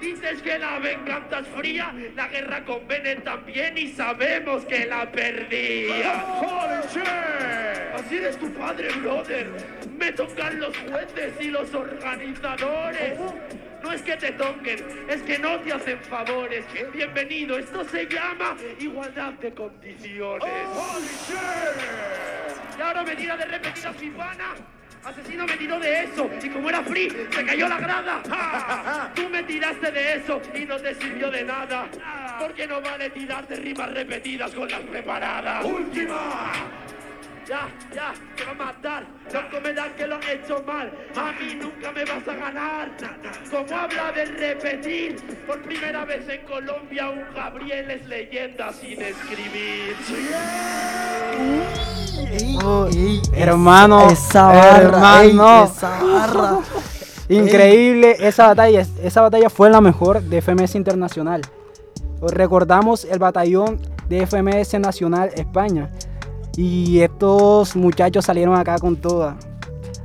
K: Dices que la venganza es fría, la guerra con Bennett también y sabemos que la perdía. Así eres tu padre, brother. Me tocan los jueces y los organizadores. No es que te toquen, es que no te hacen favores. Bienvenido, esto se llama igualdad de condiciones. Y ahora me tira de repetidas Silvana. Asesino me tiró de eso y como era free, se cayó la grada. Tú me tiraste de eso y no te sirvió de nada. Porque no vale tirarte rimas repetidas con las preparadas. ¡Última! Ya, ya, te va a matar. No comerán que lo han hecho mal. A mí nunca me vas a ganar. Como habla de repetir, por primera vez en Colombia un Gabriel es leyenda sin escribir.
E: hermano,
D: esa barra,
E: hermano.
D: ey, esa barra.
E: Increíble esa batalla. Esa batalla fue la mejor de FMS Internacional. Recordamos el batallón de FMS Nacional España. Y estos muchachos salieron acá con toda.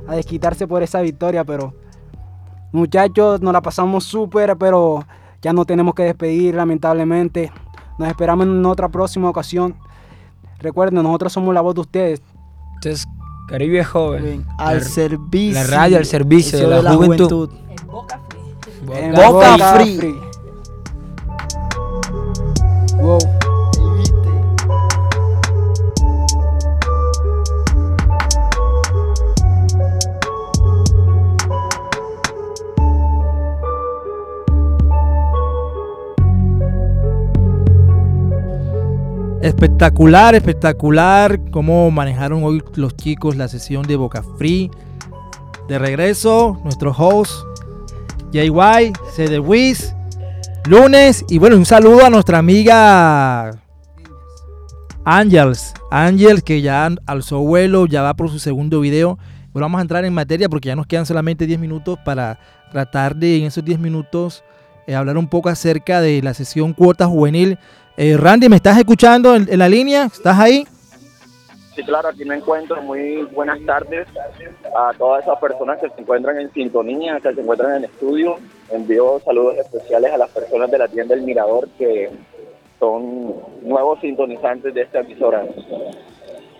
E: A desquitarse por esa victoria, pero muchachos, nos la pasamos súper, pero ya no tenemos que despedir, lamentablemente. Nos esperamos en otra próxima ocasión. Recuerden, nosotros somos la voz de ustedes.
H: Entonces, Caribe Joven.
D: Al
H: La-
D: servicio.
H: La radio al servicio de la, juventud.
E: En
H: Boca
E: Boca
H: Free.
E: Free. Wow.
A: Espectacular, espectacular cómo manejaron hoy los chicos la sesión de Boca Free. De regreso, nuestro host, JY, CD Wiz, lunes. Y bueno, un saludo a nuestra amiga Angels. Angels que ya alzó vuelo, ya va por su segundo video. Bueno, vamos a entrar en materia porque ya nos quedan solamente 10 minutos para tratar de en esos 10 minutos eh, hablar un poco acerca de la sesión cuota juvenil. Eh, Randy, ¿me estás escuchando en, en la línea? ¿Estás ahí?
M: Sí, claro, aquí me encuentro. Muy buenas tardes a todas esas personas que se encuentran en sintonía, que se encuentran en el estudio. Envío saludos especiales a las personas de la tienda El Mirador que son nuevos sintonizantes de esta emisora.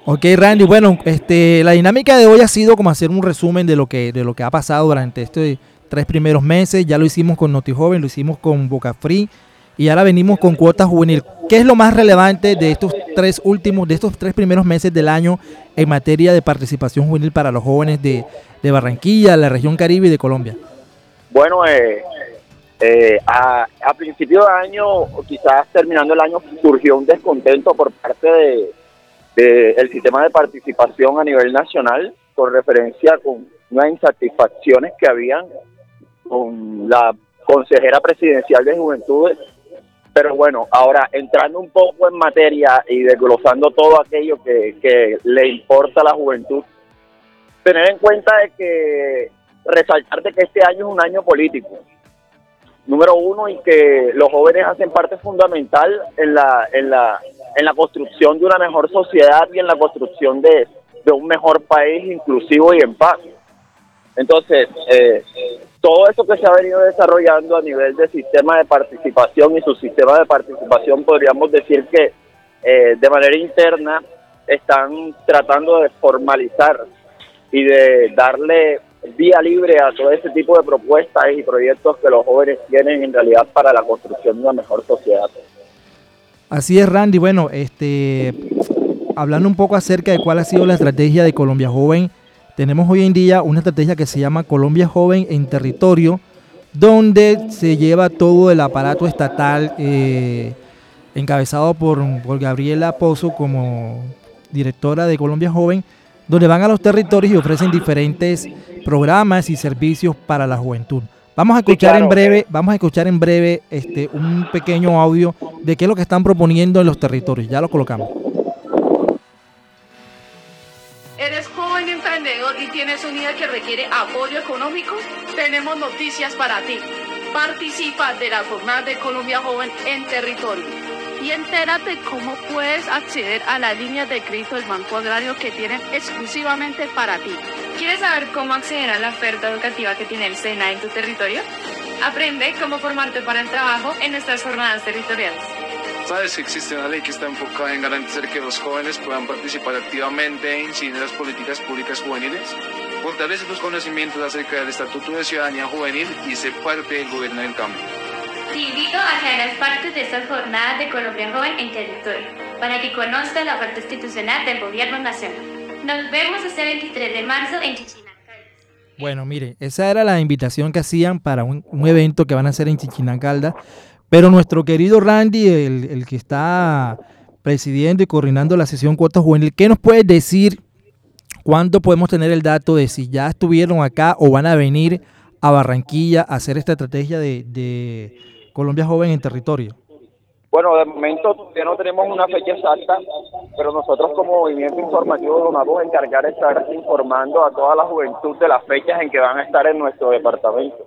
A: Ok, Randy, bueno, este, la dinámica de hoy ha sido como hacer un resumen de lo que, de lo que ha pasado durante estos tres primeros meses. Ya lo hicimos con Noti Joven, lo hicimos con Boca Free y ahora venimos con cuota juvenil. ¿Qué es lo más relevante de estos tres últimos, de estos tres primeros meses del año en materia de participación juvenil para los jóvenes de, de Barranquilla, la región Caribe y de Colombia?
M: Bueno, eh, eh, a, a principio de año, quizás terminando el año, surgió un descontento por parte de, de el sistema de participación a nivel nacional con referencia con unas insatisfacciones que habían con la consejera presidencial de Juventudes. Pero bueno, ahora entrando un poco en materia y desglosando todo aquello que, que le importa a la juventud, tener en cuenta de que resaltar de que este año es un año político. Número uno, y que los jóvenes hacen parte fundamental en la, en la, en la construcción de una mejor sociedad y en la construcción de, de un mejor país inclusivo y en paz. Entonces, eh, todo eso que se ha venido desarrollando a nivel del sistema de participación y su sistema de participación, podríamos decir que eh, de manera interna están tratando de formalizar y de darle vía libre a todo ese tipo de propuestas y proyectos que los jóvenes tienen en realidad para la construcción de una mejor sociedad.
A: Así es, Randy. Bueno, este, hablando un poco acerca de cuál ha sido la estrategia de Colombia Joven, tenemos hoy en día una estrategia que se llama Colombia Joven en Territorio, donde se lleva todo el aparato estatal eh, encabezado por, por Gabriela Pozo como directora de Colombia Joven, donde van a los territorios y ofrecen diferentes programas y servicios para la juventud. Vamos a escuchar
M: claro.
A: en breve, vamos a escuchar en breve este un pequeño audio de qué es lo que están proponiendo en los territorios. Ya lo colocamos.
N: Tienes un que requiere apoyo económico? Tenemos noticias para ti. Participa de la jornada de Colombia Joven en territorio y entérate cómo puedes acceder a las líneas de crédito del Banco Agrario que tienen exclusivamente para ti.
O: ¿Quieres saber cómo acceder a la oferta educativa que tiene el SENA en tu territorio? Aprende cómo formarte para el trabajo en nuestras jornadas territoriales.
P: Sabes que existe una ley que está enfocada en garantizar que los jóvenes puedan participar activamente e incidir en las políticas públicas juveniles. Fortalece tus conocimientos acerca del Estatuto de Ciudadanía Juvenil y sé parte del gobierno del cambio.
O: Te invito a que hagas parte de estas jornadas de Colombia Joven en territorio, para que conozcas la oferta institucional del gobierno nacional. Nos vemos este 23 de marzo en Chichina.
A: Bueno, mire, esa era la invitación que hacían para un, un evento que van a hacer en Chichinacalda. Pero nuestro querido Randy, el, el que está presidiendo y coordinando la sesión Cuota Juvenil, ¿qué nos puedes decir ¿cuándo podemos tener el dato de si ya estuvieron acá o van a venir a Barranquilla a hacer esta estrategia de, de Colombia Joven en territorio?
M: Bueno, de momento todavía no tenemos una fecha exacta, pero nosotros como movimiento informativo nos vamos a encargar de estar informando a toda la juventud de las fechas en que van a estar en nuestro departamento.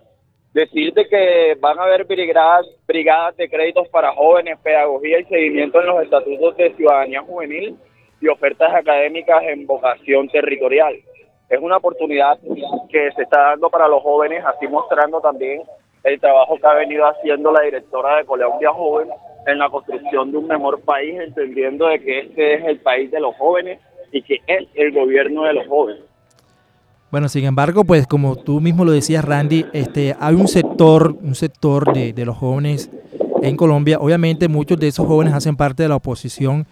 M: Decirte que van a haber brigadas, brigadas de créditos para jóvenes, pedagogía y seguimiento en los estatutos de ciudadanía juvenil y ofertas académicas en vocación territorial. Es una oportunidad que se está dando para los jóvenes, así mostrando también el trabajo que ha venido haciendo la directora de Colombia Joven en la construcción de un mejor país, entendiendo de que este es el país de los jóvenes y que es el gobierno de los jóvenes.
A: Bueno, sin embargo, pues como tú mismo lo decías, Randy, este, hay un sector, un sector de, de los jóvenes en Colombia. Obviamente muchos de esos jóvenes hacen parte de la oposición,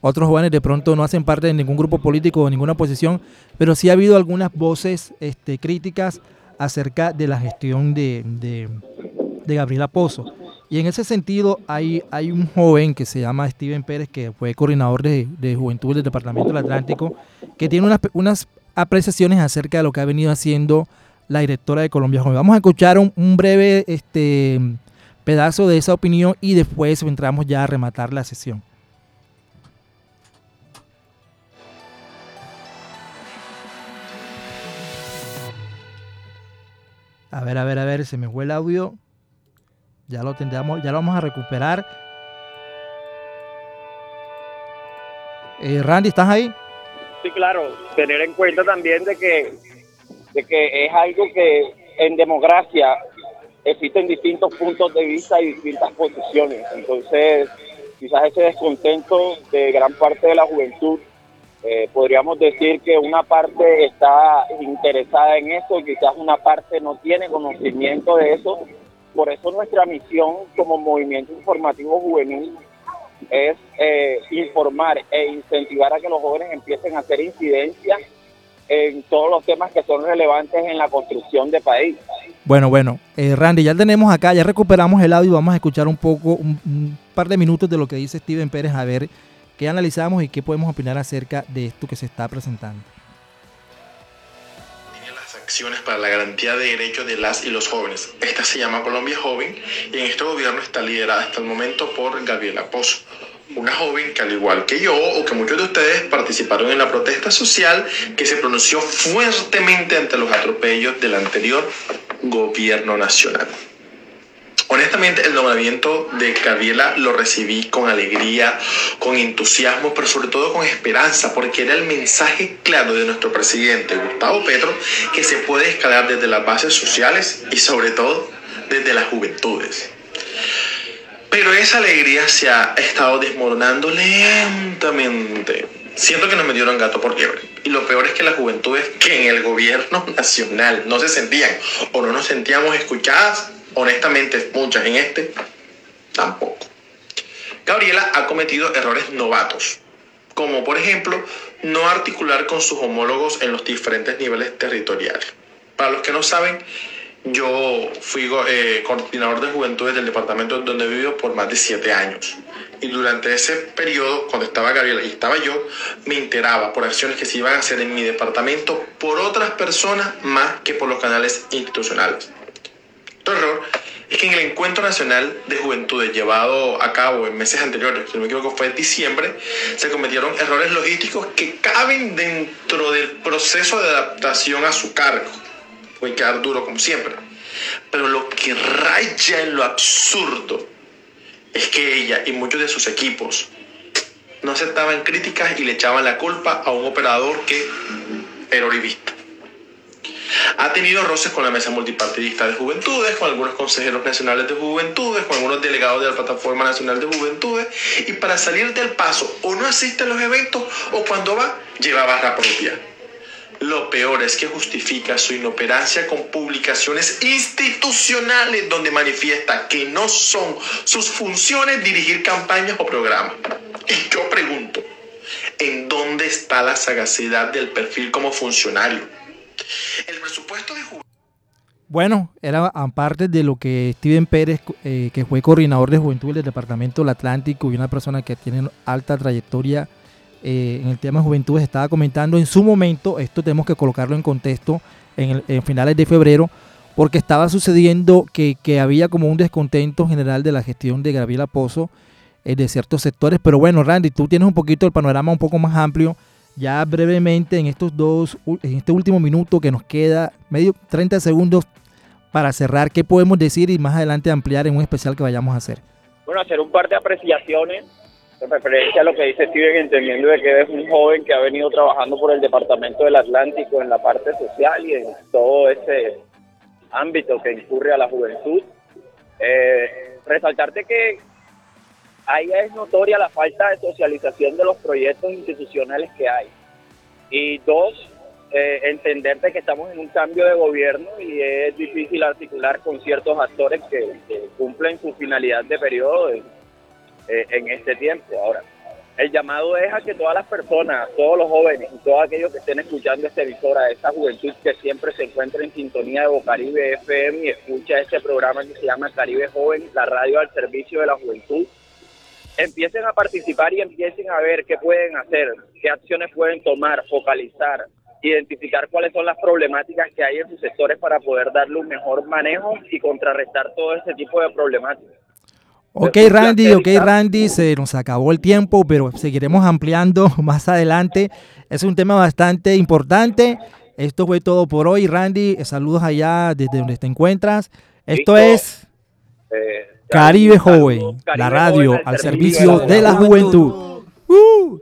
A: otros jóvenes de pronto no hacen parte de ningún grupo político o ninguna oposición, pero sí ha habido algunas voces este, críticas acerca de la gestión de, de, de Gabriela Pozo. Y en ese sentido hay, hay un joven que se llama Steven Pérez, que fue coordinador de, de Juventud del Departamento del Atlántico, que tiene unas, unas apreciaciones acerca de lo que ha venido haciendo la directora de Colombia Joven. Vamos a escuchar un, breve este, pedazo de esa opinión y después entramos ya a rematar la sesión. A ver, a ver, a ver, se me fue el audio. Ya lo tendremos, ya lo vamos a recuperar. Eh, Randy, ¿estás ahí?
M: Sí, claro, tener en cuenta también de que, de que es algo que en democracia existen distintos puntos de vista y distintas posiciones. Entonces, quizás ese descontento de gran parte de la juventud, eh, podríamos decir que una parte está interesada en eso y quizás una parte no tiene conocimiento de eso. Por eso nuestra misión como movimiento informativo juvenil es eh, informar e incentivar a que los jóvenes empiecen a hacer incidencia en todos los temas que son relevantes en la construcción de país.
A: Bueno, bueno, eh, Randy, ya tenemos acá, ya recuperamos el audio, vamos a escuchar un poco, un, un, par de minutos de lo que dice Steven Pérez, a ver qué analizamos y qué podemos opinar acerca de esto que se está presentando.
Q: Acciones para la garantía de derechos de las y los jóvenes. Esta se llama Colombia Joven y en este gobierno está liderada hasta el momento por Gabriela Pozo una joven que al igual que yo o que muchos de ustedes participaron en la protesta social que se pronunció fuertemente ante los atropellos del anterior gobierno nacional. Honestamente, el nombramiento de Gabriela lo recibí con alegría, con entusiasmo, pero sobre todo con esperanza, porque era el mensaje claro de nuestro presidente Gustavo Petro que se puede escalar desde las bases sociales y sobre todo desde las juventudes. Pero esa alegría se ha estado desmoronando lentamente. Siento que nos metieron gato por liebre. Y lo peor es que las juventudes que en el gobierno nacional no se sentían o no nos sentíamos escuchadas, honestamente muchas en este, tampoco. Gabriela ha cometido errores novatos, como por ejemplo no articular con sus homólogos en los diferentes niveles territoriales. Para los que no saben, yo fui eh, coordinador de juventudes del departamento donde he vivido por más de siete años. Y durante ese periodo, cuando estaba Gabriela y estaba yo, me enteraba por acciones que se iban a hacer en mi departamento por otras personas más que por los canales institucionales. Otro error es que en el Encuentro Nacional de Juventudes llevado a cabo en meses anteriores, si no me equivoco fue en diciembre, se cometieron errores logísticos que caben dentro del proceso de adaptación a su cargo puede quedar duro como siempre. Pero lo que raya en lo absurdo es que ella y muchos de sus equipos no aceptaban críticas y le echaban la culpa a un operador que era orivista. Ha tenido roces con la mesa multipartidista de juventudes, con algunos consejeros nacionales de juventudes, con algunos delegados de la Plataforma Nacional de Juventudes, y para salir del paso o no asiste a los eventos o cuando va lleva barra propia. Lo peor es que justifica su inoperancia con publicaciones institucionales donde manifiesta que no son sus funciones dirigir campañas o programas. Y yo pregunto, ¿en dónde está la sagacidad del perfil como funcionario? El presupuesto de
A: bueno, era aparte de lo que Steven Pérez, eh, que fue coordinador de juventud del Departamento del Atlántico y una persona que tiene alta trayectoria eh, en el tema de juventud estaba comentando en su momento, esto tenemos que colocarlo en contexto, en, finales de febrero, porque estaba sucediendo que, que había como un descontento general de la gestión de Gabriela Pozo eh, de ciertos sectores. Pero bueno, Randy, tú tienes un poquito el panorama un poco más amplio. Ya brevemente en estos dos, en este último minuto que nos queda, medio 30 segundos para cerrar, ¿qué podemos decir y más adelante ampliar en un especial que vayamos a hacer?
M: Bueno, hacer un par de apreciaciones en referencia a lo que dice Steven, entendiendo de que es un joven que ha venido trabajando por el Departamento del Atlántico en la parte social y en todo ese ámbito que incurre a la juventud. Eh, resaltarte que ahí es notoria la falta de socialización de los proyectos institucionales que hay. Y dos, eh, entenderte que estamos en un cambio de gobierno y es difícil articular con ciertos actores que, cumplen su finalidad de periodo en, eh, en este tiempo. Ahora, el llamado es a que todas las personas, todos los jóvenes y todos aquellos que estén escuchando esta emisora, esta juventud que siempre se encuentra en sintonía de Bocaribe FM y escucha este programa que se llama Caribe Joven, la radio al servicio de la juventud, empiecen a participar y empiecen a ver qué pueden hacer, qué acciones pueden tomar, focalizar, identificar cuáles son las problemáticas que hay en sus sectores para poder darle un mejor manejo y contrarrestar todo ese tipo de problemáticas.
A: Ok, Randy, ok, Randy, se nos acabó el tiempo, pero seguiremos ampliando más adelante. Es un tema bastante importante. Esto fue todo por hoy, Randy. Saludos allá desde donde te encuentras. Esto
M: Listo.
A: es
M: Eh,
A: Caribe Joven, la radio al servicio de la juventud. ¡Uh!